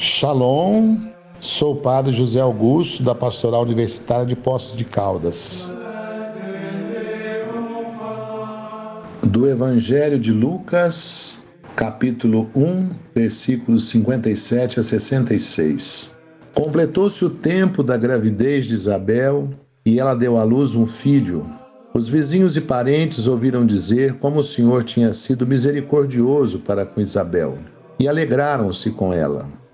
Shalom, sou o padre José Augusto, da Pastoral Universitária de Poços de Caldas. Do Evangelho de Lucas, capítulo 1, versículos 57 a 66. Completou-se o tempo da gravidez de Isabel e ela deu à luz um filho. Os vizinhos e parentes ouviram dizer como o Senhor tinha sido misericordioso para com Isabel e alegraram-se com ela.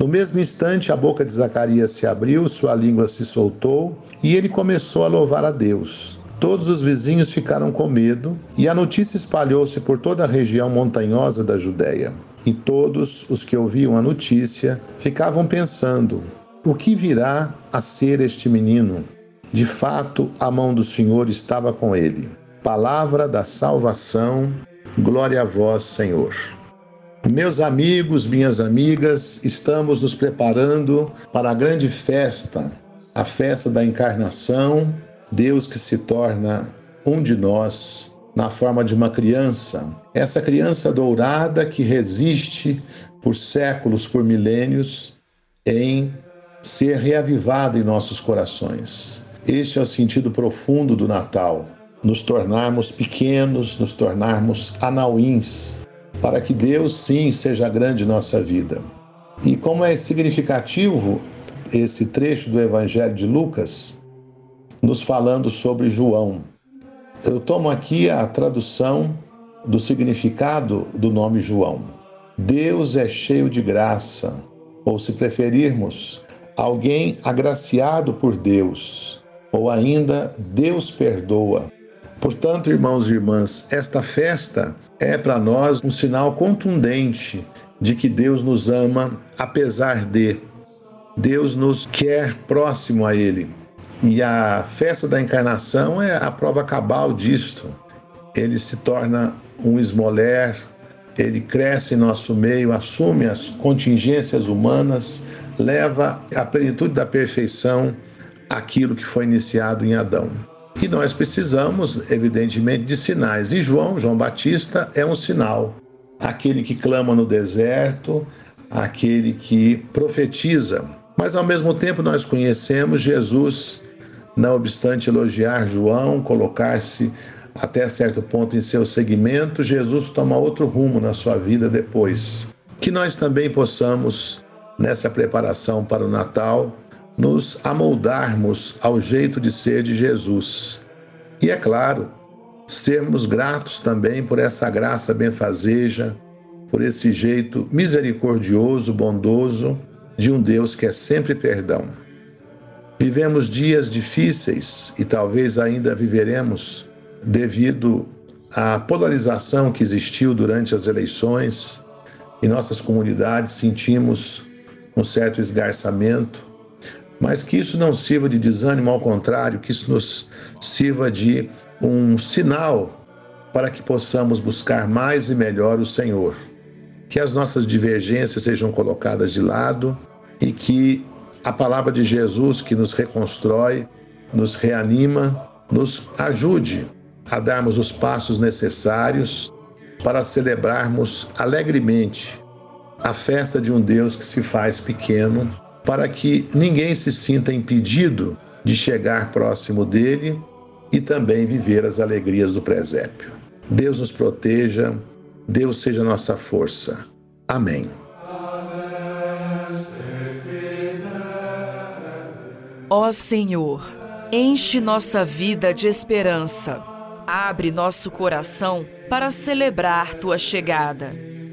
No mesmo instante, a boca de Zacarias se abriu, sua língua se soltou e ele começou a louvar a Deus. Todos os vizinhos ficaram com medo e a notícia espalhou-se por toda a região montanhosa da Judéia. E todos os que ouviam a notícia ficavam pensando: o que virá a ser este menino? De fato, a mão do Senhor estava com ele. Palavra da salvação, glória a vós, Senhor. Meus amigos, minhas amigas, estamos nos preparando para a grande festa, a festa da encarnação, Deus que se torna um de nós na forma de uma criança. Essa criança dourada que resiste por séculos, por milênios, em ser reavivada em nossos corações. Este é o sentido profundo do Natal. Nos tornarmos pequenos, nos tornarmos anauins, para que Deus sim seja grande em nossa vida. E como é significativo esse trecho do Evangelho de Lucas, nos falando sobre João. Eu tomo aqui a tradução do significado do nome João. Deus é cheio de graça, ou se preferirmos, alguém agraciado por Deus, ou ainda Deus perdoa. Portanto, irmãos e irmãs, esta festa é para nós um sinal contundente de que Deus nos ama, apesar de Deus nos quer próximo a Ele. E a festa da encarnação é a prova cabal disto. Ele se torna um esmoler, ele cresce em nosso meio, assume as contingências humanas, leva à plenitude da perfeição aquilo que foi iniciado em Adão. E nós precisamos, evidentemente, de sinais. E João, João Batista, é um sinal. Aquele que clama no deserto, aquele que profetiza. Mas ao mesmo tempo nós conhecemos Jesus, não obstante elogiar João, colocar-se até certo ponto em seu segmento, Jesus toma outro rumo na sua vida depois. Que nós também possamos, nessa preparação para o Natal, nos amoldarmos ao jeito de ser de Jesus. E é claro, sermos gratos também por essa graça benfazeja, por esse jeito misericordioso, bondoso de um Deus que é sempre perdão. Vivemos dias difíceis e talvez ainda viveremos devido à polarização que existiu durante as eleições. Em nossas comunidades sentimos um certo esgarçamento, mas que isso não sirva de desânimo, ao contrário, que isso nos sirva de um sinal para que possamos buscar mais e melhor o Senhor. Que as nossas divergências sejam colocadas de lado e que a palavra de Jesus, que nos reconstrói, nos reanima, nos ajude a darmos os passos necessários para celebrarmos alegremente a festa de um Deus que se faz pequeno para que ninguém se sinta impedido de chegar próximo dele e também viver as alegrias do presépio. Deus nos proteja, Deus seja nossa força. Amém. Ó Senhor, enche nossa vida de esperança. Abre nosso coração para celebrar tua chegada